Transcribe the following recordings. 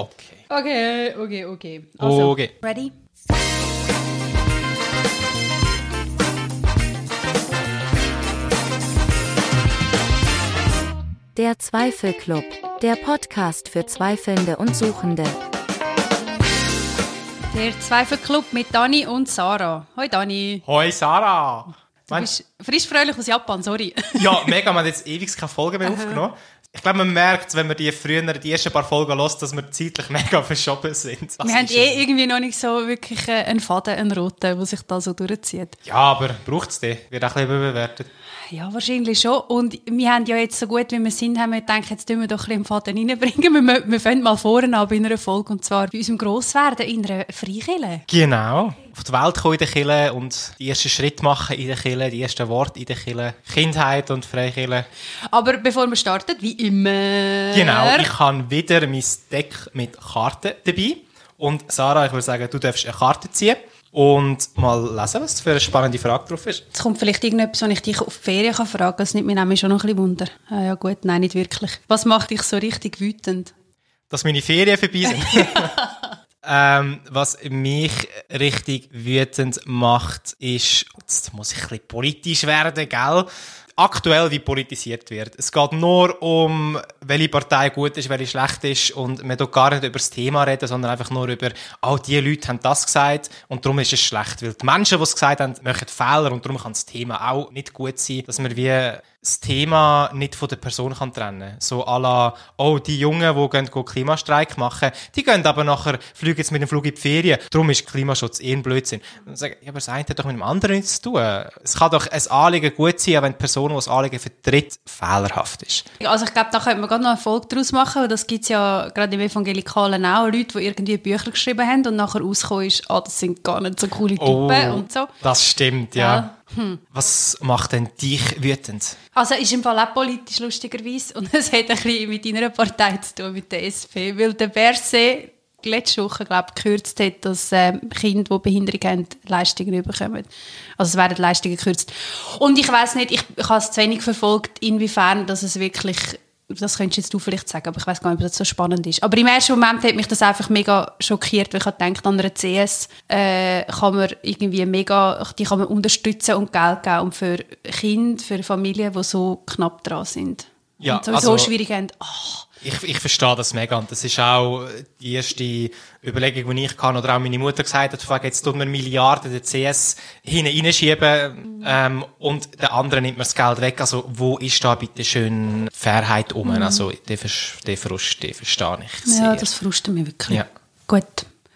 Okay. Okay, okay, okay. Also, Okay. ready? Der Zweifelclub, der Podcast für Zweifelnde und Suchende. Der Zweifelclub mit Dani und Sarah. Hoi Dani. Hoi Sarah! Du bist frisch fröhlich aus Japan, sorry. Ja, mega, wir haben jetzt ewig keine Folge mehr aufgenommen. Ich glaube, man merkt, wenn man die früher, die ersten paar Folgen hört, dass wir zeitlich mega verschoben sind. Das Wir haben eh es. irgendwie noch nicht so wirklich äh, einen Faden, einen roten, der sich da so durchzieht. Ja, aber braucht es den? Wird auch ein bisschen überbewertet. Ja, wahrscheinlich schon. Und wir haben ja jetzt so gut, wie wir sind, haben wir gedacht, jetzt tun wir doch ein bisschen einen Faden reinbringen. Wir, wir fangen mal vorne an bei einer Folge, und zwar bei unserem Grosswerden in einer Freikirche. Genau. Auf die Welt kommen in der Kille und die ersten Schritte machen in der Kille, die ersten Worte in der Kille. Kindheit und Freikille. Aber bevor wir starten, wie immer... Genau, ich habe wieder mein Deck mit Karten dabei. Und Sarah, ich würde sagen, du darfst eine Karte ziehen und mal lesen, was für eine spannende Frage drauf ist. Jetzt kommt vielleicht irgendetwas, was ich dich auf die Ferien kann fragen kann. Das nimmt mich nämlich schon noch ein bisschen Wunder. Ah, ja gut, nein, nicht wirklich. Was macht dich so richtig wütend? dass meine Ferien vorbei sind. ähm, was mich richtig wütend macht, ist, jetzt muss ich ein bisschen politisch werden, gell? Aktuell, wie politisiert wird. Es geht nur um, welche Partei gut ist, welche schlecht ist und man tut gar nicht über das Thema reden, sondern einfach nur über, oh, die Leute haben das gesagt und darum ist es schlecht. Weil die Menschen, die es gesagt haben, machen Fehler und darum kann das Thema auch nicht gut sein, dass man wie das Thema nicht von der Person kann trennen So à la, oh, die Jungen, die gehen, gehen Klimastreik machen, die gehen aber nachher, fliegen jetzt mit dem Flug in die Ferien. Darum ist Klimaschutz eh ein Blödsinn. Und sagen, ja, aber das eine hat doch mit dem anderen nichts zu tun. Es kann doch ein Anliegen gut sein, wenn die Person, die das Anliegen vertritt, fehlerhaft ist. Also ich glaube, da könnte man gerade noch eine Folge daraus machen, weil das gibt es ja gerade im Evangelikalen auch, Leute, die irgendwie Bücher geschrieben haben und nachher rausgekommen ist, ah, das sind gar nicht so coole Typen und so. das stimmt, ja. Was macht denn dich wütend? Also ist im Fall auch politisch lustigerweise und es hat ein bisschen mit deiner Partei zu tun, mit der SP, weil der Berse letzte Woche, glaube ich, gekürzt hat, dass ähm, Kinder, die Behinderung haben, Leistungen bekommen. Also es werden Leistungen gekürzt. Und ich weiß nicht, ich, ich habe es zu wenig verfolgt, inwiefern dass es wirklich, das könntest jetzt du vielleicht sagen, aber ich weiß gar nicht, ob das so spannend ist. Aber im ersten Moment hat mich das einfach mega schockiert, weil ich gedacht, an einer CS äh, kann man irgendwie mega, die kann man unterstützen und Geld geben und für Kinder, für Familien, die so knapp dran sind. Ja, und sowieso also- schwierig haben. Oh, Ich, ich verstehe das mega. Und das ist auch die erste Überlegung, die ich kann, oder auch meine Mutter gesagt hat, wegen, jetzt tun wir Milliarden der CS hinein reinschieben, ähm, und der andere nimmt mir das Geld weg. Also, wo ist da bitte schön Fairheit um? Also, den, den Frust, den verstehe ich sehr. ja, das frustet mich wirklich. Ja. Gut.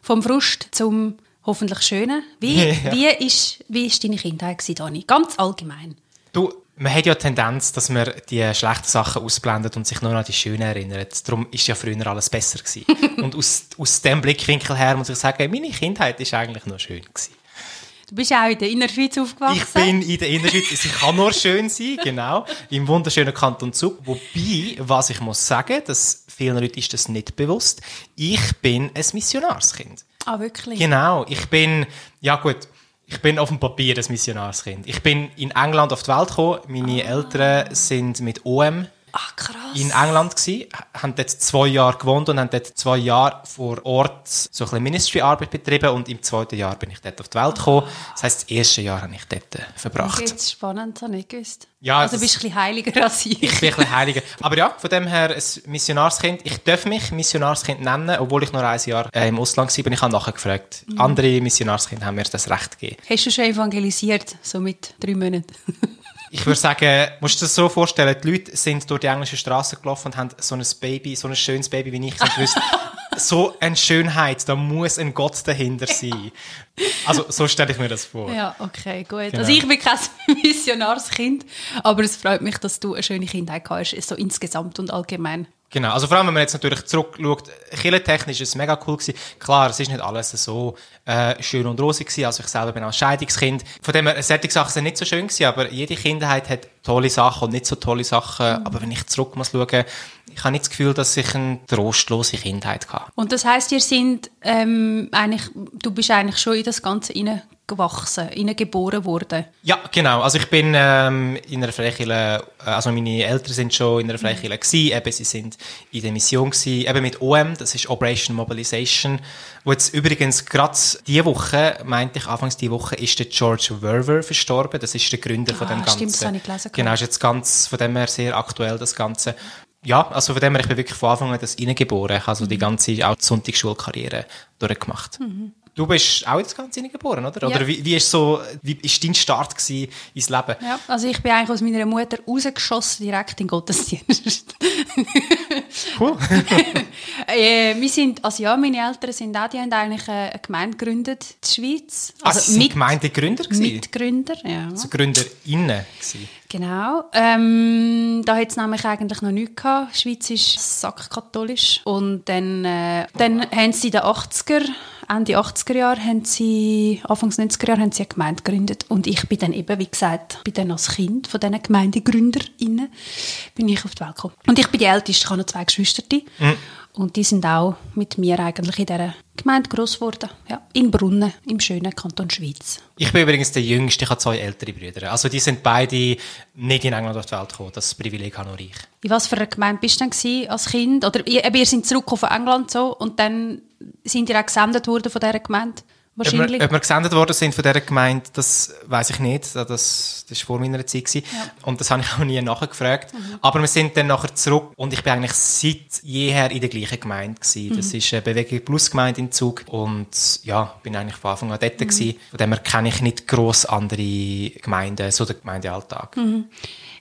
Vom Frust zum hoffentlich Schönen. Wie, Ja. wie, ist, wie ist deine Kindheit Dani? Ganz allgemein. Du, man hat ja die Tendenz, dass man die schlechten Sachen ausblendet und sich nur noch an die schönen erinnert. Darum ist ja früher alles besser gewesen. und aus, aus dem Blickwinkel her muss ich sagen, meine Kindheit ist eigentlich nur schön gewesen. Du bist auch in der Innerschweiz aufgewachsen. Ich bin in der Innerschweiz, sie kann nur schön sein, genau, im wunderschönen Kanton Zug. Wobei, was ich muss sagen, dass vielen Leuten ist das nicht bewusst, ich bin ein Missionarskind. Ah, wirklich? Genau, ich bin, ja gut, ich bin auf dem Papier ein Missionarskind. Ich bin in England auf die Welt gekommen, meine Eltern sind mit OM Ah, krass. in England gsi, haben dort zwei Jahre gewohnt und haben dort zwei Jahre vor Ort so ein bisschen Ministry-Arbeit betrieben und im zweiten Jahr bin ich dort auf die Welt gekommen. Das heisst, das erste Jahr habe ich dort äh, verbracht. Das ist spannend, das habe ich nicht gewusst. Ja, also bist du ein bisschen heiliger als ich. Ich bin ein bisschen heiliger. Aber ja, von dem her ein Missionarskind. Ich darf mich Missionarskind nennen, obwohl ich nur ein Jahr äh, im Ausland war. Ich habe nachher gefragt. Andere Missionarskinder haben mir das Recht gegeben. Hast du schon evangelisiert, so mit drei Monaten? Ich würde sagen, musst du dir das so vorstellen, die Leute sind durch die englische Straße gelaufen und haben so ein Baby, so ein schönes Baby wie ich, gewusst, so eine Schönheit, da muss ein Gott dahinter sein. Also, so stelle ich mir das vor. ja, okay, gut. Genau. Also ich bin kein Missionarskind, aber es freut mich, dass du eine schöne Kindheit hast, so insgesamt und allgemein. Genau, also vor allem, wenn man jetzt natürlich zurückschaut, kirchentechnisch ist es mega cool gewesen. Klar, es ist nicht alles so äh, schön und rosig gewesen, also ich selber bin auch Scheidungskind. Von dem her, solche Sachen sind nicht so schön gewesen, aber jede Kindheit hat tolle Sachen und nicht so tolle Sachen. Aber wenn ich zurück muss schauen, ich habe nicht das Gefühl, dass ich eine trostlose Kindheit hatte. Und das heißt, ihr sind ähm, eigentlich, du bist eigentlich schon in das Ganze aufgewachsen, ihnen geboren worden? Ja, genau. Also ich bin ähm, in einer Freikirche, äh, also meine Eltern sind schon in einer Freikirche gewesen, eben sie sind in der Mission gewesen, eben mit OM, das ist Operation Mobilization, wo jetzt übrigens gerade diese Woche, meinte ich anfangs diese Woche, ist der George Werver verstorben, das ist der Gründer von Ah, dem stimmt, Ganzen. das habe ich gelesen. Genau, ist jetzt ganz, von dem her sehr aktuell, das Ganze. Ja, also von dem her, ich bin wirklich von Anfang an das reingeboren. Ich habe also die ganze auch die Sonntagsschulkarriere durchgemacht. Du bist auch jetzt ganz reingeboren, oder? Ja. Oder wie, wie ist so, wie ist dein Start gewesen ins Leben? Ja, also ich bin eigentlich aus meiner Mutter rausgeschossen, direkt in den Gottesdienst. Cool. äh, wir sind, also ja, meine Eltern sind auch, die haben eigentlich eine Gemeinde gegründet, in der Schweiz. Also, also sind Gemeindegründer gewesen? Mitgründer, ja. Also GründerInnen gewesen. Genau. Ähm, da hat es nämlich eigentlich noch nichts gehabt. Die Schweiz ist sackkatholisch. Und dann, äh, dann haben sie in den 80er, Ende 80er Jahre, haben sie, Anfangs 90er Jahre, haben sie eine Gemeinde gegründet. Und ich bin dann eben, wie gesagt, bin dann als Kind von diesen GemeindegründerInnen bin ich auf die Welt gekommen. Und ich bin die Älteste, ich habe noch zwei Geschwister. Und die sind auch mit mir eigentlich in dieser Gemeinde gross geworden. Ja, in Brunnen, im schönen Kanton Schweiz. Ich bin übrigens der Jüngste, ich habe zwei ältere Brüder. Also die sind beide nicht in England auf die Welt gekommen. Das Privileg habe nur ich. In was für einer Gemeinde bist du denn als Kind? Oder ihr, ihr seid zurückgekommen von England so und dann sind ihr auch gesendet worden von dieser Gemeinde? Ob wir, Wahrscheinlich. ob wir gesendet worden sind von dieser Gemeinde, das weiß ich nicht. Das, das war vor meiner Zeit. Gewesen. Und das habe ich auch nie nachgefragt. Aber wir sind dann nachher zurück und ich bin eigentlich seit jeher in der gleichen Gemeinde. Gewesen. Das ist eine Bewegung Plus Gemeinde in Zug. Und ja, bin eigentlich von Anfang an dort. Gewesen. Von dem her kenne ich nicht gross andere Gemeinden, so den Gemeindealltag.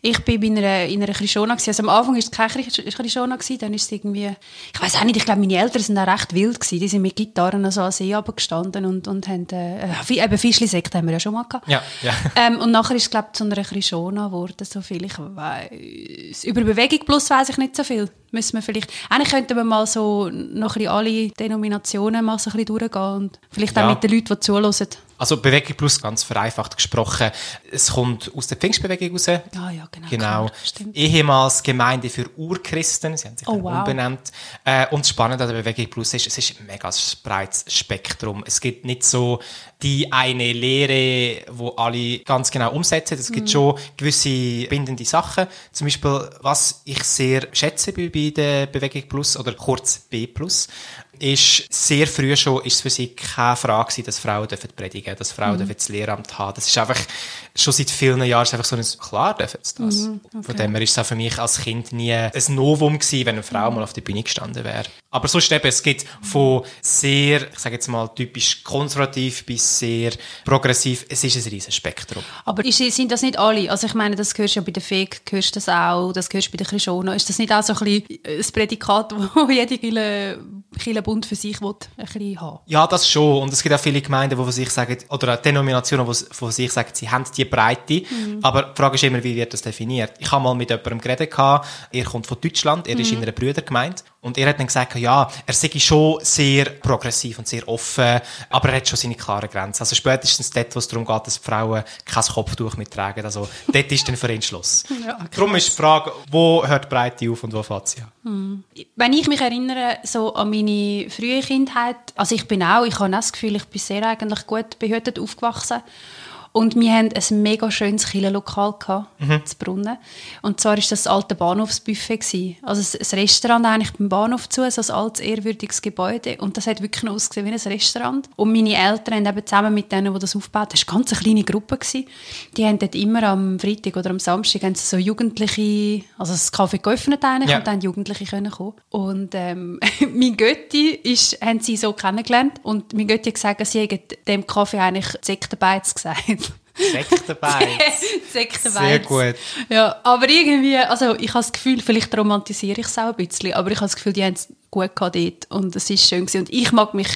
Ich bin in einer, in einer Krishona. gewesen. Also am Anfang war es keine Krish- Krishona, gewesen, dann ist es irgendwie... Ich weiß auch nicht, ich glaube, meine Eltern sind auch recht wild gewesen. Die sind mit Gitarren so an See gestanden und, und haben... Äh, wie- eben Fischli-Sekt haben wir ja schon mal gehabt. Ja, ja. Ähm, und nachher ist es, glaube ich, zu einer Krishona geworden, so viel ich weiß. Über Bewegung plus weiß ich nicht so viel. Müssen wir vielleicht... Eigentlich könnten wir mal so noch ein bisschen alle Denominationen mal so ein bisschen durchgehen und vielleicht auch Ja. mit den Leuten, die zuhören. Also Bewegung Plus, ganz vereinfacht gesprochen, es kommt aus der Pfingstbewegung raus. Ah ja, genau. Genau. Stimmt. Ehemals Gemeinde für Urchristen. Sie haben sich Oh, wow. umbenannt. Äh, und das Spannende an der Bewegung Plus ist, es ist ein mega breites Spektrum. Es gibt nicht so die eine Lehre, wo alle ganz genau umsetzen. Es Mhm. gibt schon gewisse bindende Sachen. Zum Beispiel, was ich sehr schätze bei, bei der Bewegung Plus oder kurz B Plus, ist sehr früh schon ist es für sie keine Frage gewesen, dass Frauen dürfen predigen, dass Frauen dürfen das Lehramt haben. Das ist einfach schon seit vielen Jahren ist einfach so ein klar dürfen sie das. Von dem her ist es auch für mich als Kind nie ein Novum gewesen, wenn eine Frau mal auf der Bühne gestanden wäre. Aber sonst eben, es gibt von sehr, ich sage jetzt mal typisch konservativ bis sehr progressiv, es ist ein riesiges Spektrum. Aber ist, sind das nicht alle? Also ich meine, das hörst du ja bei der FEG, hörst du das auch, das hörst du bei der Krishona. Ist das nicht auch so ein bisschen ein Prädikat, das jede Kirchenbund für sich will, ein bisschen haben? Ja, das schon. Und es gibt auch viele Gemeinden, die von sich sagen, oder auch Denominationen, die von sich sagen, sie haben die Breite. Aber die Frage ist immer, wie wird das definiert? Ich habe mal mit jemandem geredet, er kommt von Deutschland, er ist in einer Brüdergemeinde. Und er hat dann gesagt, ja, er sei schon sehr progressiv und sehr offen, aber er hat schon seine klaren Grenzen. Also spätestens dort, wo es darum geht, dass die Frauen kein Kopftuch mittragen. Also dort ist dann für ihn Schluss. Ja, okay. Darum ist die Frage, wo hört Breite auf und wo fängt sie an? Wenn ich mich erinnere so an meine frühe Kindheit, also ich bin auch, ich habe auch das Gefühl, ich bin sehr eigentlich gut behütet aufgewachsen. Und wir haben ein mega schönes Kirchenlokal gehabt, Mhm. zu Brunnen. Und zwar ist das das alte Bahnhofsbuffet gewesen. Also ein- Restaurant eigentlich beim Bahnhof zu, so ein altes, ehrwürdiges Gebäude. Und das hat wirklich ausgesehen wie ein Restaurant. Und meine Eltern haben eben zusammen mit denen, die das aufgebaut haben, das war eine ganz kleine Gruppe. Gewesen. Die haben dort immer am Freitag oder am Samstag haben so Jugendliche, also das Kaffee geöffnet eigentlich Ja. und dann Jugendliche können kommen. Und ähm, mein Götti ist, haben sie so kennengelernt und mein Götti hat gesagt, sie hätten dem Kaffee eigentlich Sektenbeiz gesagt. Sektenbeiz. Sektenbeiz. Sehr gut. Ja, aber irgendwie, also ich habe das Gefühl, vielleicht romantisiere ich es auch ein bisschen, aber ich habe das Gefühl, die haben es gut gehabt dort und es ist schön gewesen. Und ich mag mich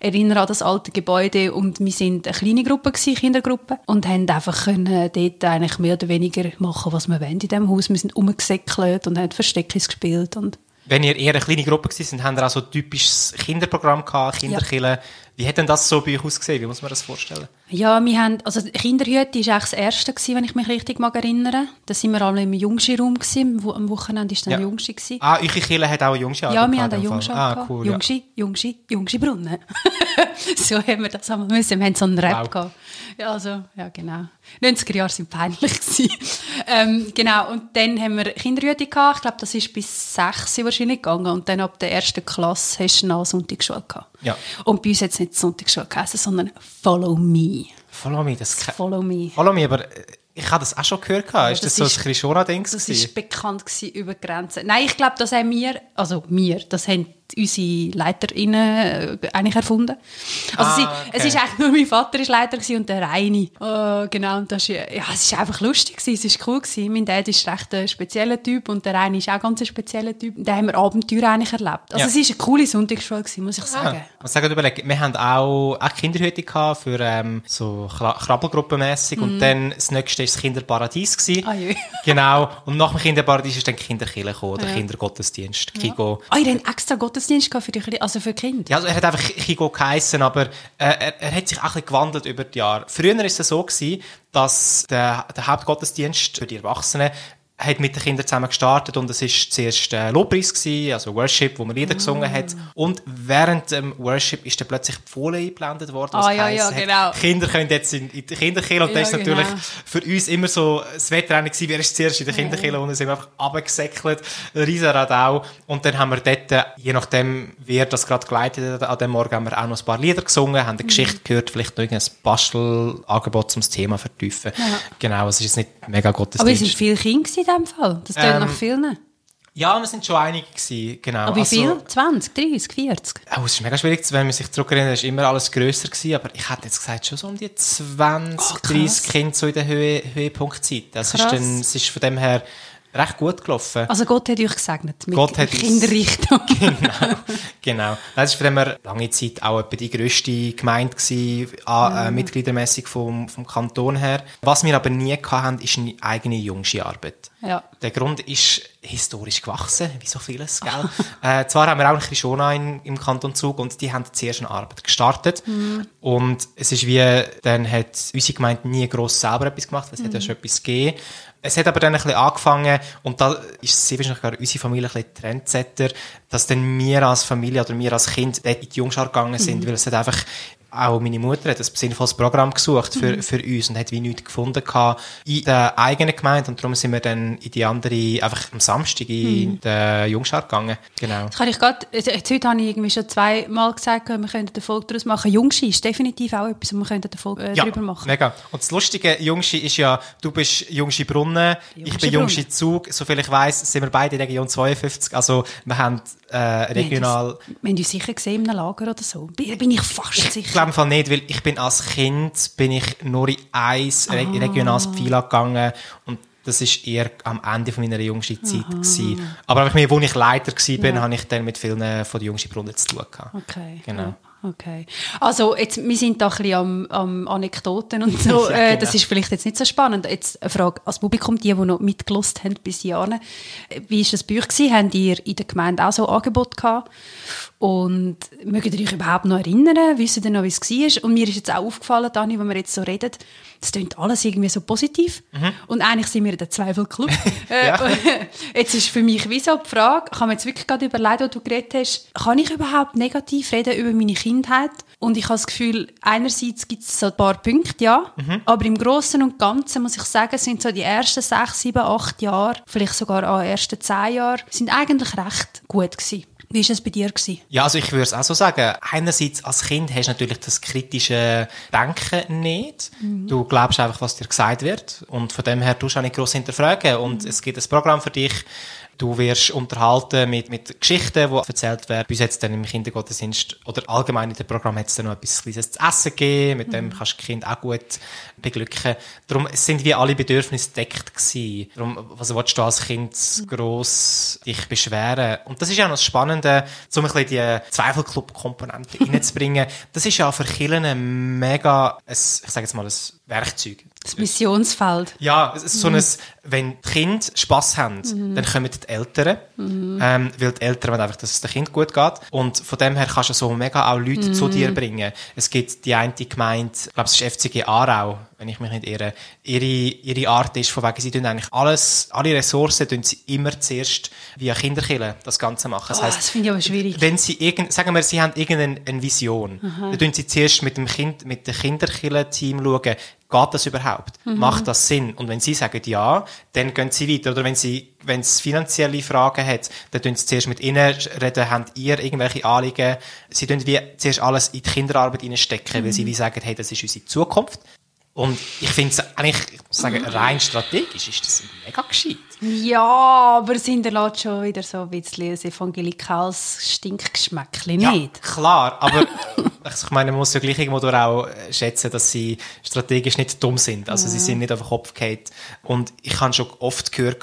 erinnern an das alte Gebäude und wir sind eine kleine Gruppe gewesen, Kindergruppe und haben einfach können dort eigentlich mehr oder weniger machen, was wir wollen in diesem Haus. Wir sind rumgesäckelt und haben Versteckis gespielt und Wenn ihr eher eine kleine Gruppe gewesen sind, habt ihr auch so ein typisches Kinderprogramm gehabt, Kinderkille, Wie hat denn das so bei euch ausgesehen? Wie muss man das vorstellen? Ja, wir haben, also Kinderhüte war eigentlich das Erste, gewesen, wenn ich mich richtig mag erinnern. Da sind wir alle im Jungschi-Raum gewesen. Am Wochenende war dann Ja. Jungschi. Gewesen. Ah, eure Kirche hat auch eine Jungschi Ja, wir haben einen Jungschi. Ah, cool. Ja. Jungschi, Jungschi, Jungschi Brunnen. so haben wir das einmal müssen. Wir haben so einen Rap Wow. gehabt. Ja, also, ja, genau. 90er Jahre sind peinlich ähm, genau, und dann haben wir Kinderhüte gehabt. Ich glaube, das ist bis 6 Uhr wahrscheinlich gegangen. Und dann ab der ersten Klasse hast du noch Sonntagsschule gehabt. Ja. Und bei uns hat es nicht Sonntagsschule geheißen, sondern Follow Me. Follow me, das Follow Me. Follow me, aber äh, ich habe das auch schon gehört. gehabt. ist das, das so ein Krishona-Ding? Das war bekannt über Grenzen. Nein, ich glaube, das haben wir, also wir, das haben unsere LeiterInnen äh, eigentlich erfunden. Also Ah, sie, okay. es ist eigentlich nur mein Vater ist Leiter gewesen und der Reini. Oh, genau, und das ist, ja, es ist einfach lustig gewesen, es ist cool gewesen. Mein Dad ist recht ein spezieller Typ und der Reini ist auch ganz ein spezieller Typ. Da haben wir Abenteuer eigentlich erlebt. Also Ja. es ist eine coole Sonntagsschule gewesen, muss ich sagen. Ah, was sagen überlegen? Wir haben auch, auch Kinderhüte gehabt für ähm, so Kra- Krabbelgruppenmässig und dann das nächste war das Kinderparadies. Gewesen. Mhm. Ah. Genau. Und nach dem Kinderparadies ist dann Kinderkille gekommen, der Ja. Kindergottesdienst, Kigo. Ah, ihr habt extra Gottesdienst für die, also für die Kinder? Ja, also er hat einfach Kigo geheissen, aber äh, er, er hat sich auch ein gewandelt über die Jahre. Früher war es so, gewesen, dass der, der Hauptgottesdienst für die Erwachsenen hat mit den Kindern zusammen gestartet und es war zuerst äh, Lobpreis, gewesen, also Worship, wo man Lieder gesungen hat. Und während dem Worship ist dann plötzlich die Folie eingeblendet worden. was Ah, ja, ja, genau. Kinder können jetzt in, in die Kinderkirche und Ja, das ist natürlich genau. für uns immer so das Wettrennen gewesen, wer ist zuerst in der Kinderkirche und dann sind wir einfach runtergesäckelt, riesen Radau. Und dann haben wir dort, äh, je nachdem, wer das gerade geleitet hat, an dem Morgen haben wir auch noch ein paar Lieder gesungen, haben Mhm. eine Geschichte gehört, vielleicht noch irgendein Bastelangebot zum Thema vertiefen. Genau, es ist jetzt nicht mega Aber es Gottesdienst. waren viele Kinder in diesem Fall. Das tönt Ähm, nach vielen. ja, wir sind schon einige gewesen, genau. Aber wie Also- viel? 20, 30, 40? Oh, es ist mega schwierig, wenn man sich zurückerinnert, es war immer alles grösser gewesen, aber ich hätte jetzt gesagt, schon so um die 20, Oh, krass. 30 Kinder so in der Höhe, Höhepunktzeit. Das ist Krass. dann, es ist von dem her recht gut gelaufen. Also Gott hat euch gesegnet mit Gott hat Kinderrichtung. genau, genau. Das ist her lange Zeit auch etwa die grösste Gemeinde gewesen, an, äh, mitgliedermässig vom, vom Kanton her. Was wir aber nie hatten, ist eine eigene Jungschi-Arbeit. Ja. Der Grund ist historisch gewachsen, wie so vieles, gell? äh, zwar haben wir auch eine Krishona in, im Kanton Zug und die haben zuerst eine Arbeit gestartet. Und es ist wie, dann hat unsere Gemeinde nie gross selber etwas gemacht, weil es hat ja schon etwas gegeben. Es hat aber dann ein bisschen angefangen, und da ist sehr wahrscheinlich gerade unsere Familie ein bisschen Trendsetter, dass dann wir als Familie oder wir als Kind dort in die Jungschar gegangen sind, weil es hat einfach auch meine Mutter hat ein sinnvolles Programm gesucht für, für uns und hat wie nichts gefunden gehabt in der eigenen Gemeinde und darum sind wir dann in die andere, einfach am Samstag in den Jungschar gegangen. Genau. Das kann ich gerade, jetzt heute habe ich irgendwie schon zweimal gesagt, wir könnten eine Folge daraus machen. Jungschi ist definitiv auch etwas, wo wir könnten eine Folge äh, Ja, drüber machen. mega. Und das Lustige, Jungschi, ist ja, du bist Jungschi Brunnen, ich Jungschi bin Jungschi. Zug. Soviel ich weiss, sind wir beide in Region 52. Also, wir haben äh, regional... Wir haben uns- wir haben uns sicher gesehen in einem Lager oder so. Bin, ich fast Ich sicher. glaube im Fall nicht, weil ich bin als Kind bin ich nur in ein Ah. regionales Pfeil gegangen und das ist eher am Ende von meiner jüngsten Zeit gewesen. Aber wo ich Leiter bin, Ja. habe ich dann mit vielen von den jüngsten Brunnen zu tun gehabt. Okay. Genau. Okay. Also, jetzt, wir sind da ein bisschen am, am Anekdoten und so. Ja, äh, genau. Das ist vielleicht jetzt nicht so spannend. Jetzt eine Frage als Publikum, die, die noch mitgelost haben bis Jahre. Wie war das bei euch? Habt ihr in der Gemeinde auch so Angebote gehabt? Und mögt ihr euch überhaupt noch erinnern? Wisst ihr noch, wie es war? Und mir ist jetzt auch aufgefallen, Dani, wenn wir jetzt so reden, das klingt alles irgendwie so positiv. Und eigentlich sind wir in der Zweifelclub. Äh, Ja. Jetzt ist für mich wie so die Frage, ich habe mir jetzt wirklich gerade überlegt, wo du geredet hast, kann ich überhaupt negativ reden über meine Kindheit? Und ich habe das Gefühl, einerseits gibt es so ein paar Punkte, ja, aber im Großen und Ganzen muss ich sagen, sind so die ersten sechs, sieben, acht Jahre, vielleicht sogar auch die ersten zehn Jahre, sind eigentlich recht gut gewesen. Wie war es bei dir? Gewesen? Ja, also ich würde es auch so sagen. Einerseits als Kind hast du natürlich das kritische Denken nicht. Du glaubst einfach, was dir gesagt wird. Und von dem her tust du auch nicht gross hinterfragen. Und es gibt ein Programm für dich. Du wirst unterhalten mit, mit Geschichten, die erzählt werden. Bis jetzt dann im Kindergottesdienst oder allgemein in dem Programm hat es dann noch etwas Kleines zu essen gegeben. Mit dem kannst du das Kind auch gut beglücken. Darum sind wie alle Bedürfnisse deckt gewesen. Darum, was willst du als Kind gross dich beschweren? Und das ist ja noch das Spannende, um ein bisschen die Zweifelclub-Komponente reinzubringen. Das ist ja für Kirchen mega, ein, ich sage jetzt mal, ein Werkzeug. Das Missionsfeld. Ja, es ist so ein, wenn die Kinder Spass haben, dann kommen die Eltern, ähm, weil die Eltern wollen einfach, dass es dem Kind gut geht. Und von dem her kannst du so mega auch Leute zu dir bringen. Es gibt die eine Gemeinde, ich glaube, es ist FCG Aarau, wenn ich mich nicht irre. Ihre, ihre Art ist, von wegen, sie tun eigentlich alles, alle Ressourcen tun sie immer zuerst via Kinderkille das Ganze machen. Das Oh, heisst, das finde ich aber schwierig. wenn sie irgend, sagen wir, sie haben irgendeine eine Vision, dann tun sie zuerst mit dem Kind, mit dem Kinderkiller-Team schauen, geht das überhaupt? Macht das Sinn? Und wenn sie sagen ja, dann gehen sie weiter. Oder wenn sie, wenn es finanzielle Fragen hat, dann tun sie zuerst mit ihnen reden, haben ihr irgendwelche Anliegen. Sie tun wie zuerst alles in die Kinderarbeit hineinstecken, weil sie wie sagen, hey, das ist unsere Zukunft. Und ich finde es eigentlich, ich muss sagen, rein strategisch ist das mega gescheit. Ja, aber es hinterlässt schon wieder so ein bisschen ein evangelikales Stinkgeschmäckchen, nicht? klar, aber ich meine, man muss ja gleich irgendwo durch auch äh, schätzen, dass sie strategisch nicht dumm sind. Also sie sind nicht auf den Kopf gefallen. Und ich habe schon oft gehört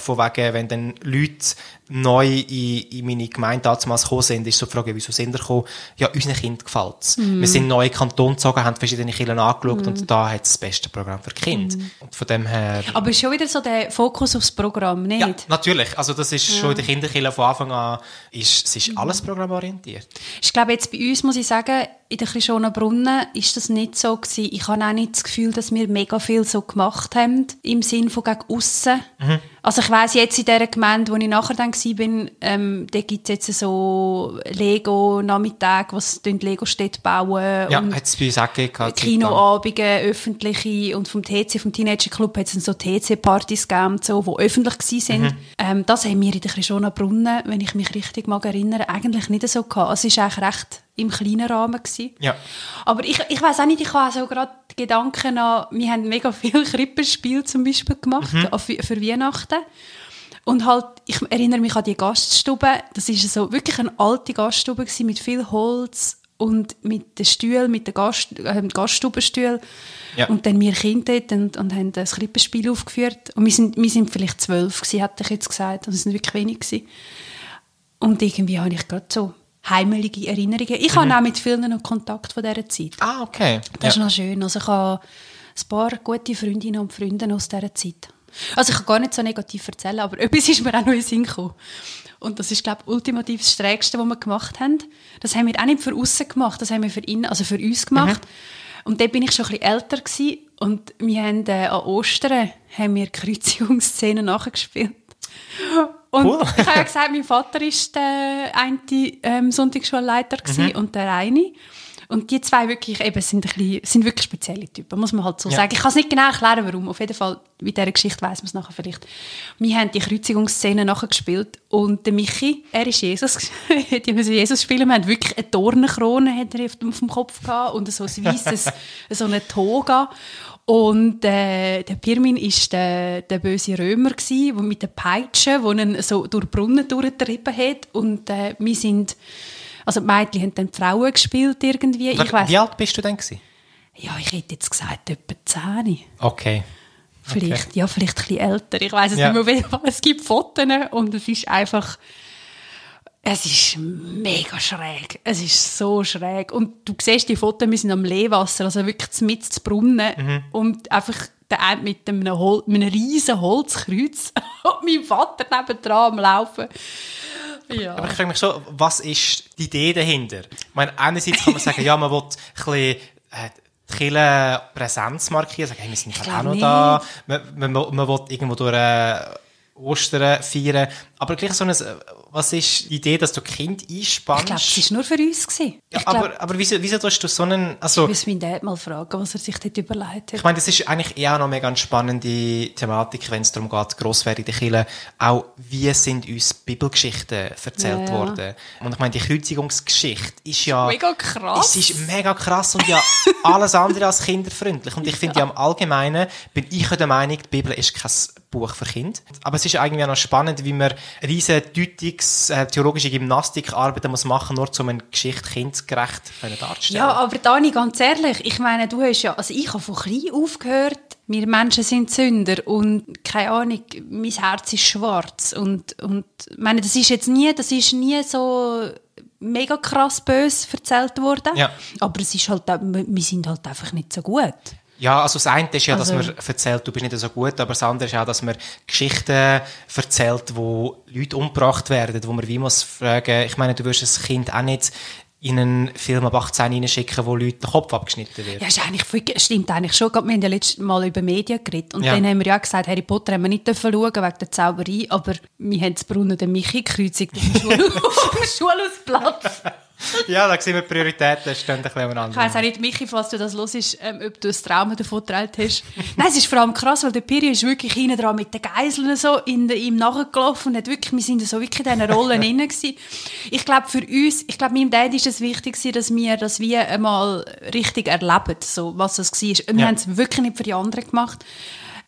von wegen, wenn dann Leute neu in, in meine Gemeinde damals gekommen sind, ist so die Frage, wieso sind sie gekommen? Ja, unseren Kind gefällt es. Wir sind neue Kanton gezogen, haben verschiedene Kirchen angeschaut und da hat es das beste Programm für Kinder. Und von dem her... Aber es ist schon wieder so der Fokus aufs Programm, nicht? Ja, natürlich. Also das ist schon in der Kinderkirche von Anfang an, ist, es ist alles programmorientiert. Ich glaube, jetzt bei uns muss ich sagen, in der Brunnen ist das nicht so gewesen. Ich habe auch nicht das Gefühl, dass wir mega viel so gemacht haben, im Sinn von gegen aussen. Also ich weiss jetzt in dieser Gemeinde, wo ich nachher dann war, ähm, da gibt es jetzt so Lego-Nachmittage, was Lego-Städte bauen Ja, hat es bei uns auch gegeben. lang. Kinoabende, öffentliche und vom TC, vom Teenager Club hat es so TC-Partys gegeben, so, die öffentlich waren. Mhm. Ähm, das haben wir in der Krishona Brunnen, wenn ich mich richtig mag erinnern, eigentlich nicht so gehabt. Also es war eigentlich recht im kleinen Rahmen. Gewesen. Ja. Aber ich, ich weiß auch nicht, ich habe so gerade Gedanken an, wir haben mega viel Krippenspiel zum Beispiel gemacht Mhm. für, für Weihnachten. Und halt, ich erinnere mich an die Gaststube. Das ist so wirklich eine alte Gaststube gewesen, mit viel Holz und mit den Stühlen, mit den Gast, äh, Gaststubenstühlen. Ja. Und dann wir Kinder dort und, und haben das Krippenspiel aufgeführt. Und wir sind, wir sind vielleicht zwölf gewesen, hätte ich jetzt gesagt. Und es sind wirklich wenig gewesen. Und irgendwie habe ich gerade so heimelige Erinnerungen. Ich habe auch mit vielen noch Kontakt von dieser Zeit. Ah, okay. Das ja. ist noch schön. Also ich habe ein paar gute Freundinnen und Freunde aus dieser Zeit. Also ich kann gar nicht so negativ erzählen, aber etwas ist mir auch noch in den Sinn gekommen. Und das ist, glaube ich, ultimativ das Schrägste, was wir gemacht haben. Das haben wir auch nicht für außen gemacht, das haben wir für, innen, also für uns gemacht. Und dort bin ich schon ein bisschen älter gewesen. Und wir haben äh, an Ostern haben wir Kreuzigungsszenen nachgespielt. Und Cool. ich habe ja gesagt, mein Vater war der eine ähm, Sonntagsschulleiter gewesen und der eine. Und die zwei wirklich, eben, sind, ein bisschen, sind wirklich spezielle Typen, muss man halt so Ja. sagen. Ich kann es nicht genau erklären, warum. Auf jeden Fall, mit dieser Geschichte weiss man es nachher vielleicht. Wir haben die Kreuzigungsszene nachher gespielt und der Michi, er ist Jesus, die müssen Jesus spielen. Wir haben wirklich eine Dornenkrone hat er auf dem auf dem Kopf gehabt und so ein weisses, so eine Toga. Und äh, der Pirmin war der, der böse Römer, gsi, der mit der Peitsche, die ihn so durch die Brunnen durchgetrieben hat. Und äh, wir sind, also die Mädchen haben dann die Frauen gespielt irgendwie. Ich weiss, Wie alt bist du denn gewesen? ja, ich hätte jetzt gesagt, etwa 10. Okay. Vielleicht, ja, vielleicht ein bisschen älter. Ich weiß es Ja. nicht mehr. Es gibt Fotos und es ist einfach, es ist mega schräg. Es ist so schräg. Und du siehst die Fotos, wir sind am Leewasser, also wirklich mit zu Brunnen Mhm. und einfach der eine mit einem, Hol mit einem riesen Holzkreuz und mein Vater nebendran am Laufen. Ja. Aber ich frage mich schon, was ist die Idee dahinter? Ich meine, einerseits kann man sagen, ja, man will ein bisschen äh, die Kirche Präsenz markieren, sagen, hey, wir sind halt auch noch da. Man, man, man will irgendwo durch äh, Ostern feiern. Aber gleich so ein, was ist die Idee, dass du Kind einspannst? ich glaube, es war nur für uns. Gewesen. ja, aber, aber wieso, wieso tust du so einen, also, ich muss meinen Dad mal fragen, was er sich dort überlegt hat. Ich meine, das ist eigentlich eher noch eine ganz spannende Thematik, wenn es darum geht, grosswertige Kirche, auch wie sind uns Bibelgeschichten erzählt Ja, ja. worden. Und ich meine, die Kreuzigungsgeschichte ist ja... Mega krass. Es ist mega krass und ja alles andere als kinderfreundlich. Und ich finde ja im Allgemeinen, bin ich ja der Meinung, die Bibel ist kein Buch für Kinder. Aber es ist ja irgendwie auch noch spannend, wie man riesen Deutungs-, äh, theologische Gymnastikarbeiten muss machen, nur um eine Geschichte kindgerecht darzustellen. Ja, aber Dani, ganz ehrlich, ich meine, du hast ja, also ich habe von klein aufgehört, wir Menschen sind Sünder und keine Ahnung, mein Herz ist schwarz und, und ich meine, das ist jetzt nie, das ist nie so mega krass böse erzählt worden, Ja. aber es ist halt, wir sind halt einfach nicht so gut. Ja, also das eine ist ja, Also- dass man erzählt, du bist nicht so gut, aber das andere ist auch, dass man Geschichten erzählt, wo Leute umgebracht werden, wo man wie muss fragen, ich meine, du wirst ein Kind auch nicht in einen Film ab 18 reinschicken, wo Leute den Kopf abgeschnitten wird. Ja, ist eigentlich, stimmt eigentlich schon. Wir haben ja letztes Mal über Medien geredet. Und Ja. dann haben wir ja gesagt, Harry Potter haben wir nicht schauen wegen der Zauberei, aber wir haben das Brunnen den Michi gekreuzigt auf dem Schulhausplatz. Ja, da sehen wir die Prioritäten, stehen ein bisschen Ich aneinander. weiss auch nicht, Michi, falls du das hörst, ähm, ob du ein Trauma davon getragen hast. Nein, es ist vor allem krass, weil der Piri ist wirklich hinten dran mit den Geiseln so in de, ihm nachgelaufen und hat wirklich, wir sind so wirklich in diesen Rollen drin gewesen. Ich glaube, für uns, ich glaube, meinem Dad ist es wichtig dass wir das wie einmal richtig erleben, so, was es war. Wir Ja. haben es wirklich nicht für die anderen gemacht.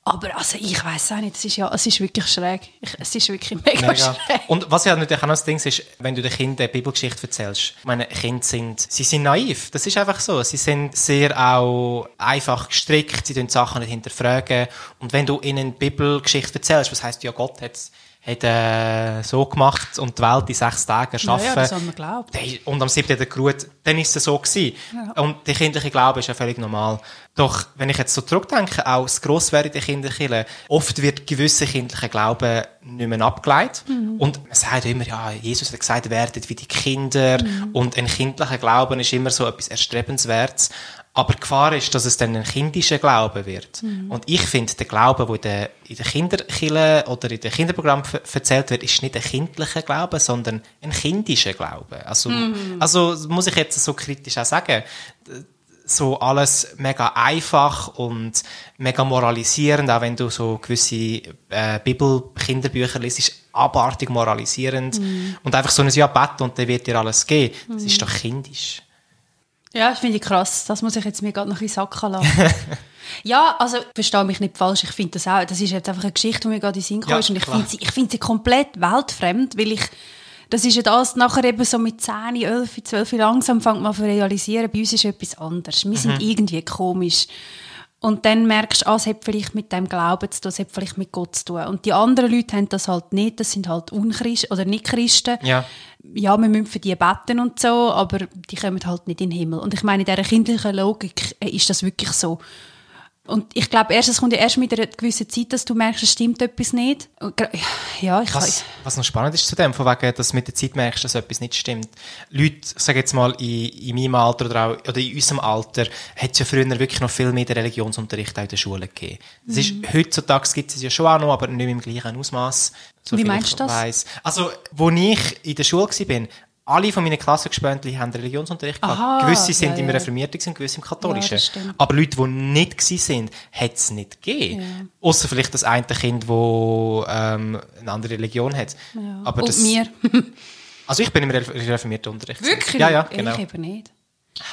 Aber also, ich weiß auch nicht, es ist, ja, es ist wirklich schräg. Ich, es ist wirklich mega, Mega. schräg. Und was ja natürlich auch noch das Ding ist, wenn du den Kindern eine Bibelgeschichte erzählst, meine, Kinder sind, sie sind naiv. Das ist einfach so. Sie sind sehr auch einfach gestrickt, sie tun Sachen nicht hinterfragen. Und wenn du ihnen eine Bibelgeschichte erzählst, was heißt ja, Gott hat hat äh, so gemacht und die Welt in sechs Tagen erschaffen. Ja, ja, das haben wir geglaubt. Der- Und am siebten hat er geruht, dann ist es so gewesen. Und der kindliche Glaube ist ja völlig normal. Doch, wenn ich jetzt so zurückdenke, auch das Grosswerden der Kinderkille, oft wird gewisse kindliche Glauben nicht mehr abgeleitet. Und man sagt ja immer, ja, Jesus hat gesagt, werdet wie die Kinder. Und ein kindlicher Glauben ist immer so etwas Erstrebenswertes. Aber die Gefahr ist, dass es dann ein kindischer Glaube wird. Und ich finde, der Glaube, der in der, in der Kinderkille oder in den Kinderprogrammen erzählt wird, ist nicht ein kindlicher Glaube, sondern ein kindischer Glaube. Also, also muss ich jetzt so kritisch auch sagen, so alles mega einfach und mega moralisierend, auch wenn du so gewisse äh, Bibel-Kinderbücher liest, ist abartig moralisierend und einfach so ein Ja, bett und dann wird dir alles geben. Das ist doch kindisch. Ja, das finde ich krass. Das muss ich jetzt mir gerade noch in den Sack lassen. ja, also, verstehe mich nicht falsch. Ich finde das auch, das ist jetzt einfach eine Geschichte, die mir gerade in den Sinn Ja, ist. Und ich finde sie, ich finde sie komplett weltfremd, weil ich, das ist ja das, nachher eben so mit 10, 11, 12 langsam fängt man an zu realisieren, bei uns ist etwas anderes. Wir sind irgendwie komisch. Und dann merkst du, ah, es hat vielleicht mit dem Glauben zu tun, es hat vielleicht mit Gott zu tun. Und die anderen Leute haben das halt nicht, das sind halt Unchristen oder nicht Christen Ja. ja, wir müssen für die beten und so, aber die kommen halt nicht in den Himmel. Und ich meine, in dieser kindlichen Logik äh, ist das wirklich so. Und ich glaube, erst, es kommt ja erst mit einer gewissen Zeit, dass du merkst, es stimmt etwas nicht. Ja, ich Was, was noch spannend ist zu dem, von wegen, dass du mit der Zeit merkst, dass etwas nicht stimmt. Leute, ich sage jetzt mal, in, in meinem Alter oder, auch, oder in unserem Alter, hat es ja früher wirklich noch viel mehr den Religionsunterricht auch in der Schule gegeben. Das ist, heutzutage gibt es ja schon auch noch, aber nicht im gleichen Ausmaß. So Wie meinst du das? Weiss. Also, wo ich in der Schule war, alle von meinen Klassengespöntchen haben Religionsunterricht gehabt. Aha, gewisse sind ja, im. Reformierten, gewesen, gewisse im Katholischen. Ja, aber Leute, die nicht sind, hat es nicht gegeben. Ja. Außer vielleicht das eine Kind, das ähm, eine andere Religion hat. Aber und das, mir. Also ich bin im Re- reformierten Unterricht. Wirklich? Ja, ja, genau. Ich eben nicht.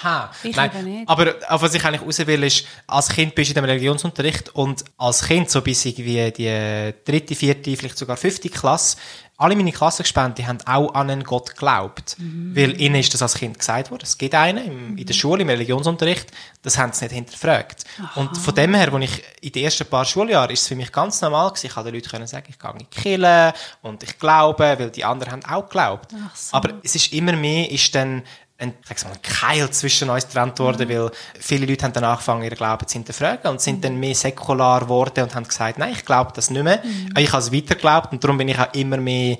Ha, Ich nein. nicht. Aber auf was ich eigentlich raus will, ist, als Kind bist du in dem Religionsunterricht und als Kind, so bis irgendwie die dritte, vierte, vielleicht sogar fünfte Klasse, alle meine Klassengespende haben auch an einen Gott geglaubt. Mhm. Weil ihnen ist das als Kind gesagt worden. Es gibt einen im, in der Schule, im Religionsunterricht, das haben sie nicht hinterfragt. Und von dem her, als ich in den ersten paar Schuljahren, ist es für mich ganz normal gewesen, ich konnte den Leuten können sagen, ich gehe in die Kirche und ich glaube, weil die anderen haben auch geglaubt. So. Aber es ist immer mehr, ist dann ein, sag's mal, ein Keil zwischen uns getrennt worden, weil viele Leute haben dann angefangen, ihren Glauben zu hinterfragen und sind dann mehr säkular geworden und haben gesagt, nein, ich glaube das nicht mehr. Ich habe es weiter geglaubt und darum bin ich auch immer mehr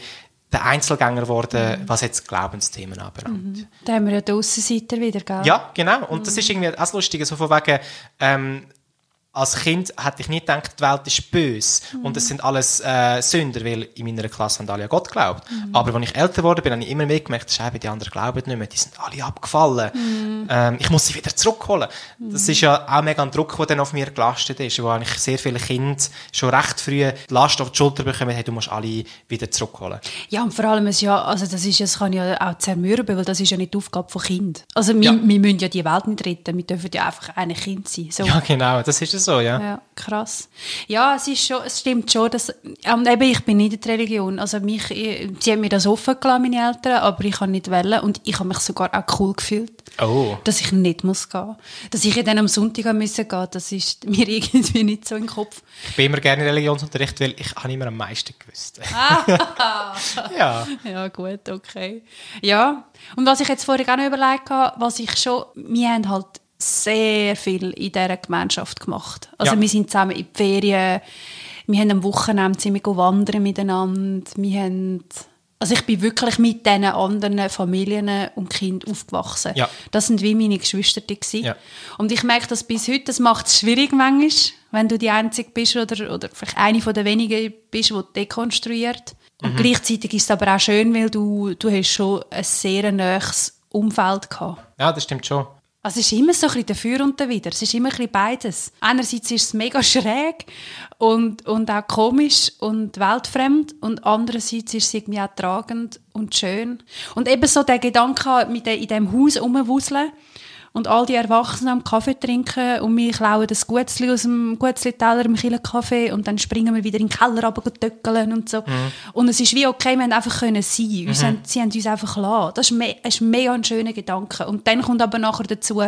der Einzelgänger geworden, was jetzt Glaubensthemen anbelangt. Da haben wir ja die Aussenseiter wieder, gell? Ja, genau. Und das ist irgendwie auch das Lustige, so von wegen, ähm, als Kind hätte ich nie gedacht, die Welt ist böse und es sind alles äh, Sünder, weil in meiner Klasse haben alle an Gott geglaubt. Aber als ich älter geworden bin, habe ich immer mehr gemerkt, Scheibe, die anderen glauben nicht mehr, die sind alle abgefallen. Ähm, ich muss sie wieder zurückholen. Das ist ja auch mega ein Druck, der dann auf mir gelastet ist, wo eigentlich sehr viele Kinder schon recht früh die Last auf die Schulter bekommen, hey, du musst alle wieder zurückholen. Ja, und vor allem, es ja, also das, ist, das kann ja auch zermürben, weil das ist ja nicht die Aufgabe von Kind. Also wir, Ja. wir müssen ja die Welt nicht retten, wir dürfen ja einfach ein Kind sein. So. Ja, genau, das ist es so, ja. Ja, krass. Ja, es, ist schon, es stimmt schon, dass, ähm, eben, ich bin nicht in der Religion. Also mich, ich, sie haben mir das offen gelassen, meine Eltern, aber ich kann nicht wählen und ich habe mich sogar auch cool gefühlt, Oh. dass ich nicht muss gehen. Dass ich dann am Sonntag müssen gehen, das ist mir irgendwie nicht so im Kopf. Ich bin immer gerne in Religionsunterricht, weil ich habe immer am meisten gewusst. ja. Ja, gut, okay. Ja, und was ich jetzt vorher auch noch überlegt habe, was ich schon, wir haben halt sehr viel in dieser Gemeinschaft gemacht. Also Ja. wir sind zusammen in die Ferien, wir haben am Wochenende wir wandern miteinander, wir haben also ich bin wirklich mit diesen anderen Familien und Kindern aufgewachsen. Ja. Das sind wie meine Geschwister. Ja. Und ich merke das bis heute, das macht es schwierig manchmal, wenn du die Einzige bist oder, oder vielleicht eine von den wenigen bist, die dekonstruiert. Mhm. Und gleichzeitig ist es aber auch schön, weil du, du hast schon ein sehr nahes Umfeld gehabt. Ja, das stimmt schon. Also es ist immer so ein bisschen dafür und dawider. Es ist immer ein bisschen beides. Einerseits ist es mega schräg und, und auch komisch und weltfremd und andererseits ist es irgendwie auch tragend und schön. Und eben so der Gedanke mit de, in diesem Haus rumwuseln und all die Erwachsenen am Kaffee trinken und wir klauen das Gutzli aus dem Gutzli-Teller im Kaffee und dann springen wir wieder in den Keller runter und töckeln und so. Und es ist wie okay, wir haben einfach können sein. Uns haben, sie haben uns einfach gelassen. Das ist, me ist mega ein schöner Gedanke. Und dann kommt aber nachher dazu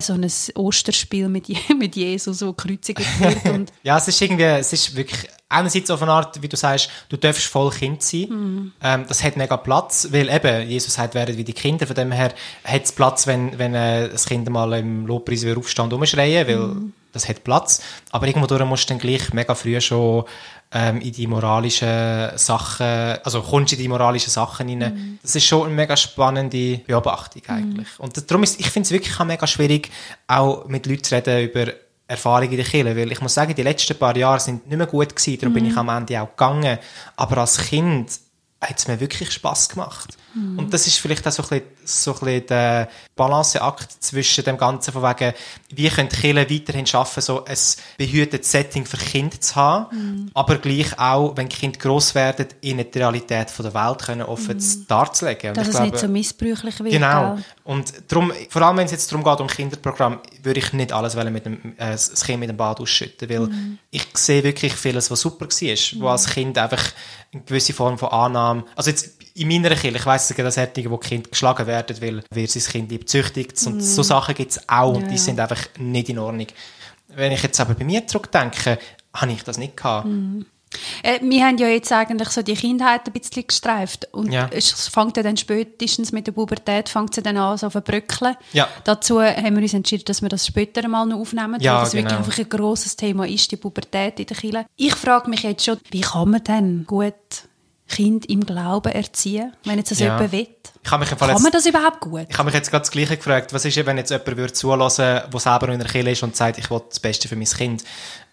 so ein Osterspiel mit, Je- mit Jesus, so gekreuzigt wird und Ja, es ist irgendwie, es ist wirklich einerseits auf eine Art, wie du sagst, du darfst voll Kind sein. Ähm, das hat mega Platz, weil eben, Jesus sagt, werden wie die Kinder, von dem her hat es Platz, wenn, wenn äh, das Kind mal im Lobpreis wieder aufstand rumschreien, weil das hat Platz. Aber irgendwo musst du dann gleich mega früh schon ähm, in die moralischen Sachen, also kommst in die moralischen Sachen rein. Das ist schon eine mega spannende Beobachtung eigentlich. Und darum ist, ich finde es wirklich auch mega schwierig, auch mit Leuten zu reden über Erfahrung in der Kirche, weil ich muss sagen, die letzten paar Jahre sind nicht mehr gut gewesen, darum bin ich am Ende auch gegangen. Aber als Kind hat es mir wirklich Spaß gemacht. Und das ist vielleicht auch so ein bisschen, so ein bisschen der Balanceakt zwischen dem Ganzen von wegen, wie können Kirche weiterhin schaffen, so ein behütetes Setting für Kinder zu haben, aber gleich auch, wenn Kinder gross werden, ihnen die Realität von der Welt können offen darzulegen. Und dass es nicht glaube- so missbräuchlich wird. Genau. gell? Und darum, vor allem wenn es jetzt darum geht, um Kinderprogramm, würde ich nicht alles mit dem, äh, das Kind mit dem Bad ausschütten, weil ich sehe wirklich vieles, was super war, wo als Kind einfach eine gewisse Form von Annahme, also jetzt in meiner Kirche, ich weiss, auch solche, wo Kinder geschlagen werden, weil wer sein Kind lieb züchtigt und so Sachen gibt es auch und Ja, die ja. sind einfach nicht in Ordnung. Wenn ich jetzt aber bei mir zurückdenke, habe ich das nicht gehabt. Äh, wir haben ja jetzt eigentlich so die Kindheit ein bisschen gestreift und Ja. es fängt ja dann spätestens mit der Pubertät fängt sie dann an so verbröckeln. Ja. Dazu haben wir uns entschieden, dass wir das später mal noch aufnehmen, Ja, weil das wirklich genau. einfach ein grosses Thema ist, die Pubertät in der Kirche. Ich frage mich jetzt schon, wie kann man denn gut Kind im Glauben erziehen, wenn jetzt das Ja. jemand will? Ich habe mich im Fall Kann jetzt- man das überhaupt gut? Ich habe mich jetzt gerade das Gleiche gefragt. Was ist, wenn jetzt jemand würde zulassen, der selber in der Kirche ist und sagt, ich will das Beste für mein Kind?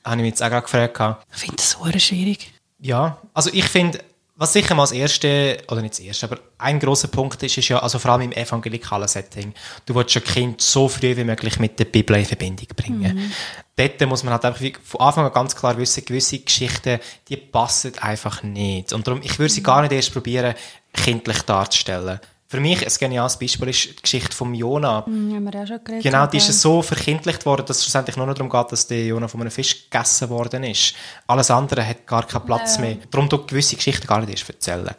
Habe ich mich jetzt auch gerade gefragt. Ich finde das so schwierig. Ja, also ich finde, was sicher mal das erste, oder nicht das erste, aber ein großer Punkt ist, ist ja, also vor allem im evangelikalen Setting, du willst ein Kind so früh wie möglich mit der Bibel in Verbindung bringen. Dort muss man halt einfach von Anfang an ganz klar wissen, gewisse Geschichten, die passen einfach nicht. Und darum, ich würde sie gar nicht erst probieren, kindlich darzustellen. Für mich ein geniales Beispiel ist die Geschichte von Jona. Hm, haben wir auch schon geredet. Genau, die ist Ja. so verkindlicht worden, dass es schlussendlich nur noch darum geht, dass der Jonah von einem Fisch gegessen worden ist. Alles andere hat gar keinen Platz mehr. Darum tut gewisse Geschichten gar nicht erst erzählen.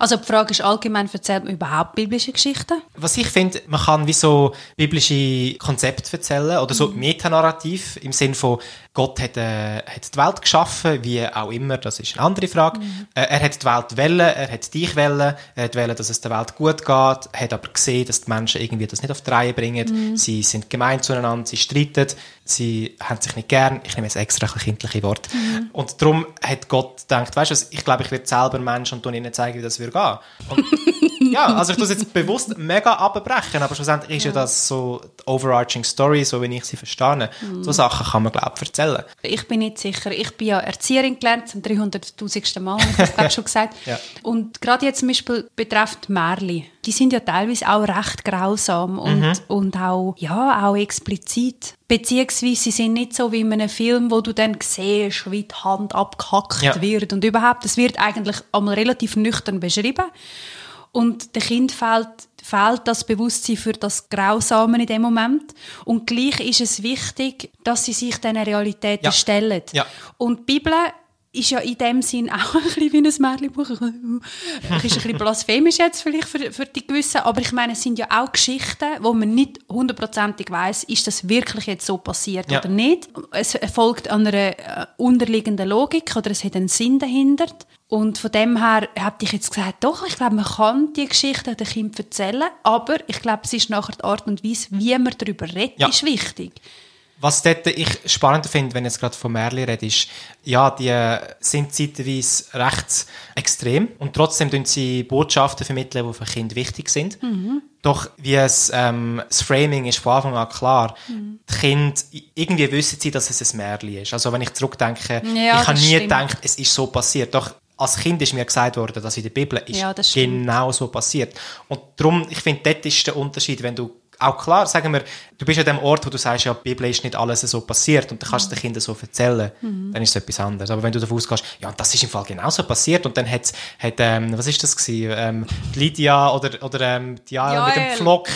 Also die Frage ist allgemein, erzählt man überhaupt biblische Geschichten? Was ich finde, man kann wie so biblische Konzepte erzählen oder so Metanarrativ im Sinn von Gott hat, äh, hat die Welt geschaffen, wie auch immer, das ist eine andere Frage. Äh, er hat die Welt wollen, er hat dich wollen, er hat wollen, dass es der Welt gut geht, hat aber gesehen, dass die Menschen irgendwie das nicht auf die Reihe bringen. Sie sind gemein zueinander, sie streiten, sie haben sich nicht gern. Ich nehme jetzt extra ein kindliche Worte. Und darum hat Gott gedacht, weißt du was, ich glaube, ich werde selber Mensch und ihnen zeigen, wie das würde gehen. Und ja, also ich tue es jetzt bewusst mega abbrechen, aber schlussendlich ist ja das so die overarching Story, so wie ich sie verstehe. So Sachen kann man, glaube ich, erzählen. Ich bin nicht sicher. Ich bin ja Erzieherin gelernt, zum 300'000. Mal, habe ich das glaube schon gesagt. Ja. Und gerade jetzt zum Beispiel betreffend Märli, die sind ja teilweise auch recht grausam und, Mhm. und auch, ja, auch explizit. Beziehungsweise sie sind nicht so wie in einem Film, wo du dann siehst, wie die Hand abgehackt Ja. wird. Und überhaupt, es wird eigentlich einmal relativ nüchtern beschrieben. Und dem Kind fehlt, fehlt das Bewusstsein für das Grausame in dem Moment. Und gleich ist es wichtig, dass sie sich diesen Realitäten Ja. stellen. Ja. Und die Bibel ist ja in dem Sinn auch ein bisschen wie ein Märchenbuch. ist ein bisschen blasphemisch jetzt vielleicht für, für die Gewissen, aber ich meine, es sind ja auch Geschichten, wo man nicht hundertprozentig weiß, ist das wirklich jetzt so passiert Ja. oder nicht. Es folgt einer äh, unterliegenden Logik oder es hat einen Sinn dahinter. Und von dem her hätte ich jetzt gesagt, doch, ich glaube, man kann die Geschichte den Kindern erzählen, aber ich glaube, es ist nachher die Art und Weise, wie man darüber redet, Ja. ist wichtig. Was dort ich spannend finde, wenn jetzt gerade von Märli rede, ist, ja, die äh, sind zeitweise recht extrem und trotzdem tun sie Botschaften vermitteln, die für Kinder wichtig sind. Doch wie es, ähm, das Framing ist von Anfang an klar. Die Kinder, irgendwie wissen sie, dass es ein Märli ist. Also wenn ich zurückdenke, Ja, ich habe nie stimmt. gedacht, es ist so passiert. Doch als Kind ist mir gesagt worden, dass in der Bibel ist Ja, genau so passiert. Und darum, ich finde, dort ist der Unterschied, wenn du auch klar, sagen wir, du bist an dem Ort, wo du sagst, ja, die Bibel ist nicht alles so passiert und dann kannst du den Kindern so erzählen, dann ist es etwas anderes. Aber wenn du davon ausgehst, ja, das ist im Fall genauso passiert und dann hat, hat ähm, was ist das gewesen, ähm, Lydia oder, oder ähm, Jael mit dem. Pflock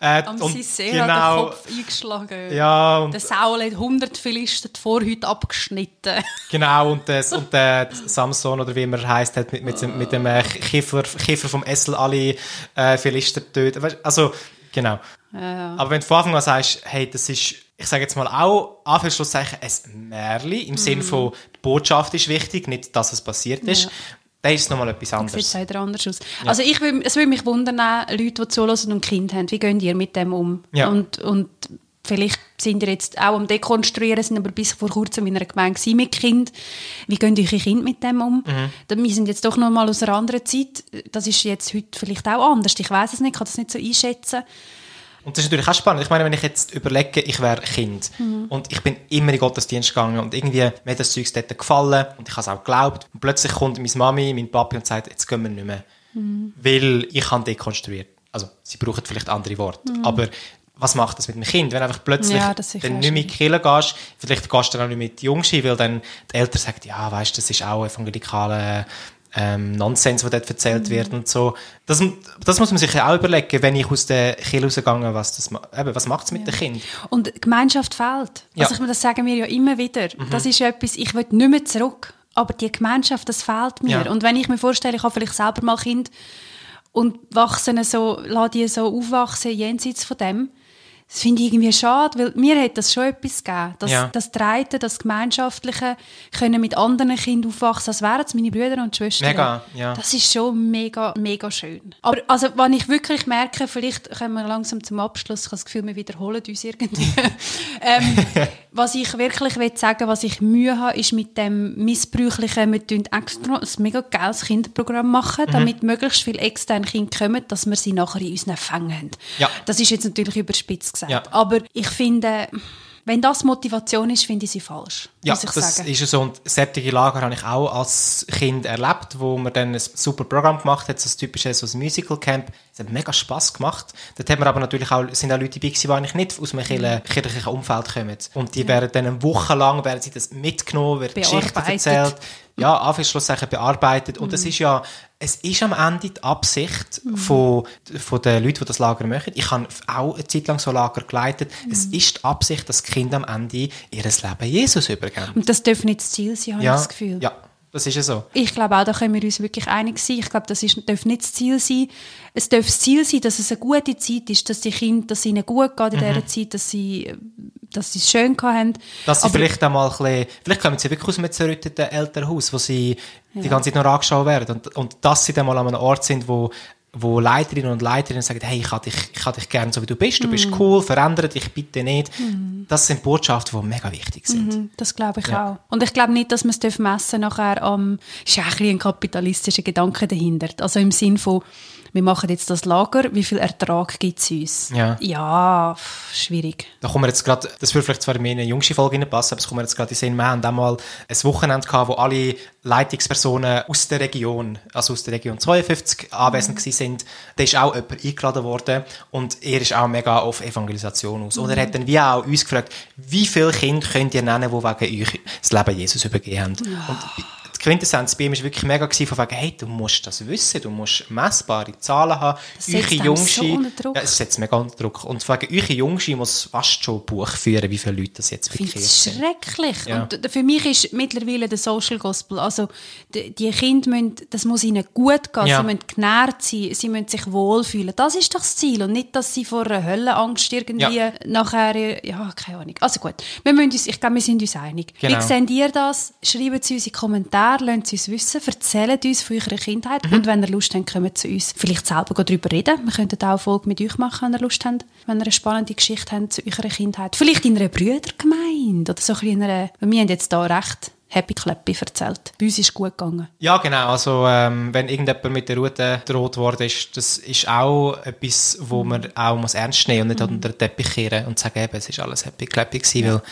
äh, Am und Sisera genau, den Kopf eingeschlagen. ja, und Der Saul hat 100 Philister die Vorhüte abgeschnitten. Genau, und, das, und der Samson, oder wie er heisst, hat mit, mit, dem- mit dem äh, Kiefer, Kiefer vom Essel alle äh, Philister getötet. Also, genau. Aber wenn du von Anfang an sagst, hey, das ist, ich sage jetzt mal auch, Anführungszeichen, ein Märli, im Sinn von, die Botschaft ist wichtig, nicht, dass es passiert ist, Ja. dann ist es nochmal etwas Sieht anderes. es wieder anders aus. Also ich will, es würde mich wundern, Leute, die zuhören und Kinder haben, wie gehen ihr mit dem um? Ja. Und, und vielleicht sind ihr jetzt auch am Dekonstruieren, sind aber bis vor kurzem in einer Gemeinde mit Kind. Wie gehen eure Kinder mit dem um? Mhm. Wir sind jetzt doch noch mal aus einer anderen Zeit. Das ist jetzt heute vielleicht auch anders. Ich weiß es nicht, kann das nicht so einschätzen. Und das ist natürlich auch spannend. Ich meine, wenn ich jetzt überlege, ich wäre Kind und ich bin immer in den Gottesdienst gegangen und irgendwie mir hat das Zeug dort gefallen und ich habe es auch geglaubt. Und plötzlich kommt meine Mami, mein Papi und sagt, jetzt gehen wir nicht mehr. Weil ich habe dekonstruiert. Also, sie brauchen vielleicht andere Worte. Aber was macht das mit dem Kind? Wenn einfach plötzlich Ja, dann nicht mehr in die Kirche gehst, vielleicht gehst du dann auch nicht mit den Jungs hin, weil dann die Eltern sagen, ja, weißt das ist auch evangelikale ähm, Nonsens, der dort erzählt wird und so. Das, das muss man sich ja auch überlegen, wenn ich aus der Kirche rausgegangen was das ma- eben, was macht es mit dem Kind? Und die Gemeinschaft fehlt. Ja. Also ich meine, das sagen wir ja immer wieder. Das ist etwas, ich will nicht mehr zurück. Aber die Gemeinschaft, das fehlt mir. Ja. Und wenn ich mir vorstelle, ich habe vielleicht selber mal Kind und wachsen so, lasse die so aufwachsen jenseits von dem, das finde ich irgendwie schade, weil mir hat das schon etwas gegeben. Das, Ja. das Dreite, das Gemeinschaftliche, können mit anderen Kindern aufwachsen, als wären es meine Brüder und Schwestern. Mega, ja. Das ist schon mega, mega schön. Aber also, wenn ich wirklich merke, vielleicht kommen wir langsam zum Abschluss, ich habe das Gefühl, wir wiederholen uns irgendwie. ähm, was ich wirklich will sagen was ich Mühe habe, ist mit dem Missbräuchlichen, wir tun extra ein mega geiles Kinderprogramm machen, damit möglichst viele externe Kinder kommen, dass wir sie nachher in unseren Fängen haben. Ja. Das ist jetzt natürlich überspitzt gesagt. Ja. Aber ich finde, wenn das Motivation ist, finde ich sie falsch. Ja, das sagen. ist so. Und solche Lager habe ich auch als Kind erlebt, wo man dann ein super Programm gemacht hat, so ein typisches so ein Musical Camp. Es hat mega Spass gemacht. Dort haben wir aber natürlich auch, sind auch Leute dabei gewesen, die eigentlich nicht aus einem kirche- kirchlichen Umfeld kommen. Und die werden dann eine Woche lang, werden sie das mitgenommen, wird Geschichten erzählt. Ja, Anführungsschlusszeichen bearbeitet. Und es ist ja, es ist am Ende die Absicht von, von den Leuten, die das Lager machen. Ich habe auch eine Zeit lang so Lager geleitet. Es ist die Absicht, dass Kinder am Ende ihr Leben Jesus übergeben. Und das darf nicht das Ziel sein, habe ich Ja, das Gefühl. ja, das ist ja so. Ich glaube auch, da können wir uns wirklich einig sein. Ich glaube, das ist, darf nicht das Ziel sein. Es darf das Ziel sein, dass es eine gute Zeit ist, dass die Kinder, dass ihnen gut geht in dieser Zeit, dass sie, dass sie es schön haben. Dass sie Aber- vielleicht einmal ein bisschen, vielleicht kommen sie wirklich aus einem zerrütteten Elternhaus, wo sie die ganze Zeit noch angeschaut werden. Und, und dass sie dann mal an einem Ort sind, wo, wo Leiterinnen und Leiterinnen sagen, hey, ich habe dich, ich habe dich gern so wie du bist, du Mhm. bist cool, verändere dich bitte nicht. Das sind Botschaften, die mega wichtig sind. Mhm, Das glaube ich Ja. auch. Und ich glaube nicht, dass man es messen nachher am, ist ja ein, ein kapitalistischer Gedanke dahinter. Also im Sinn von, wir machen jetzt das Lager, wie viel Ertrag gibt es uns? Ja. Ja, pff, schwierig. Da kommen wir jetzt gerade, das würde vielleicht zwar in eine jüngste Folge reinpassen, aber es kommen jetzt gerade in Sinn, wir haben einmal ein Wochenende gehabt, wo alle Leitungspersonen aus der Region, also aus der Region 52 anwesend gewesen sind. Da ist auch jemand eingeladen worden und er ist auch mega auf Evangelisation aus. Und er hat dann wie auch uns gefragt, wie viele Kinder könnt ihr nennen, die wegen euch das Leben Jesus übergeben haben? Und die Quintessenz bei ihm war wirklich mega gewesen, von wegen, hey, du musst das wissen, du musst messbare Zahlen haben. Das setzt Eure so unter Druck. Ja, es setzt mega unter Druck. Und von wegen, eure Jungschi muss fast schon ein Buch führen, wie viele Leute das jetzt es sind. schrecklich. Ja. Und für mich ist mittlerweile der Social Gospel, also die, die Kinder müssen, das muss ihnen gut gehen, Ja. sie müssen genährt sein, sie müssen sich wohlfühlen. Das ist doch das Ziel und nicht, dass sie vor einer Höllenangst irgendwie Ja. nachher, ja, keine Ahnung. Also gut, wir müssen uns, ich glaube, wir sind uns einig. Genau. Wie seht ihr das? Schreibt es uns in die Kommentare, lasst es uns wissen, erzählt uns von eurer Kindheit Mhm. und wenn ihr Lust habt, kommt zu uns vielleicht selber darüber reden. Wir könnten auch eine Folge mit euch machen, wenn ihr Lust habt, wenn ihr eine spannende Geschichte habt zu eurer Kindheit. Vielleicht in einer Brüdergemeinde oder so ein bisschen in einer, wir haben jetzt da recht Happy Clappy erzählt. Bei uns ist es gut gegangen. Ja, genau. Also, ähm, wenn irgendjemand mit der Route gedroht worden ist, das ist auch etwas, wo man auch muss ernst nehmen und nicht unter den Teppich kehren und sagen, eben, es ist alles happy clappy gewesen, weil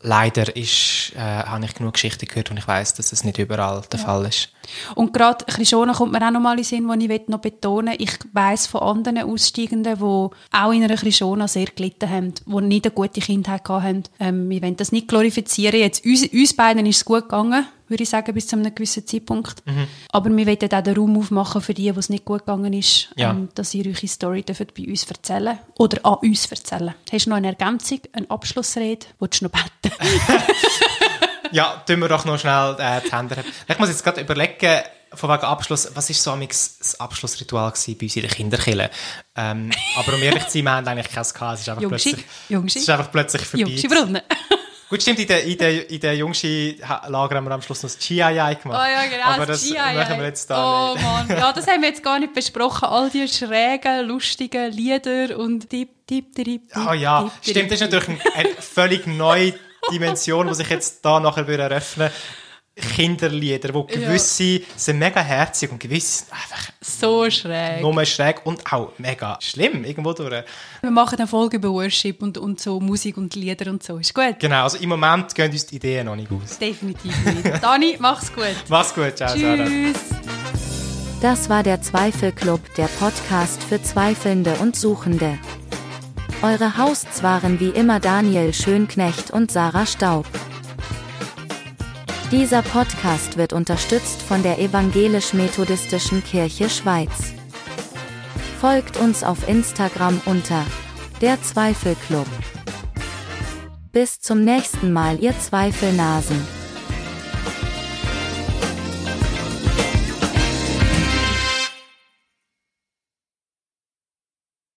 leider ist, äh, habe ich genug Geschichten gehört und ich weiß, dass das nicht überall der Fall ist. Und gerade Krishona kommt mir auch noch mal in Sinn, wo ich will noch betonen Ich weiss von anderen Aussteigenden, die auch in einer Krishona sehr gelitten haben, die nicht eine gute Kindheit haben. Ähm, wir wollen das nicht glorifizieren. Jetzt, uns, uns beiden ist es gut gegangen, würde ich sagen, bis zu einem gewissen Zeitpunkt. Mhm. Aber wir wollen auch den Raum aufmachen für die, wo es nicht gut gegangen ist, Ja. ähm, dass ihr eure Story dürft bei uns erzählen Oder an uns erzählen. Hast du noch eine Ergänzung, eine Abschlussrede? Willst du noch beten? Ja, tun wir doch noch schnell äh, die Hände. Ich muss jetzt gerade überlegen, von wegen Abschluss, was ist so das Abschlussritual gewesen bei uns in der Kinderkille? Ähm, aber um ehrlich zu sein, wir haben eigentlich keins gehabt. Es ist einfach Jungschi, plötzlich, Jungschi. es ist einfach plötzlich vorbei. Jungschi Brunnen. Gut, stimmt, in der, in der, in der Jungschi-Lager haben wir am Schluss noch das GII gemacht. Oh ja, genau, Aber das das machen wir jetzt da Oh nicht. Mann, ja, das haben wir jetzt gar nicht besprochen. All die schrägen, lustigen Lieder und tipp, tipp, tipp, tipp. Oh ja, tipp, stimmt, das ist natürlich eine, eine völlig neue Dimension, die sich jetzt da nachher würde eröffnen Kinderlieder, wo gewisse sind mega herzig und gewisse sind einfach So schräg. nur schräg und auch mega schlimm irgendwo durch. Wir machen eine Folge über Worship und, und so Musik und Lieder und so. Ist gut? Genau, also im Moment gehen uns die Ideen noch nicht aus. Definitiv nicht. Dani, mach's gut. Mach's gut, ciao, Sarah. Tschüss. Das war der Zweifelclub, der Podcast für Zweifelnde und Suchende. Eure Hosts waren wie immer Daniel Schönknecht und Sarah Staub. Dieser Podcast wird unterstützt von der Evangelisch-Methodistischen Kirche Schweiz. Folgt uns auf Instagram unter der Zweifelclub. Bis zum nächsten Mal, ihr Zweifelnasen.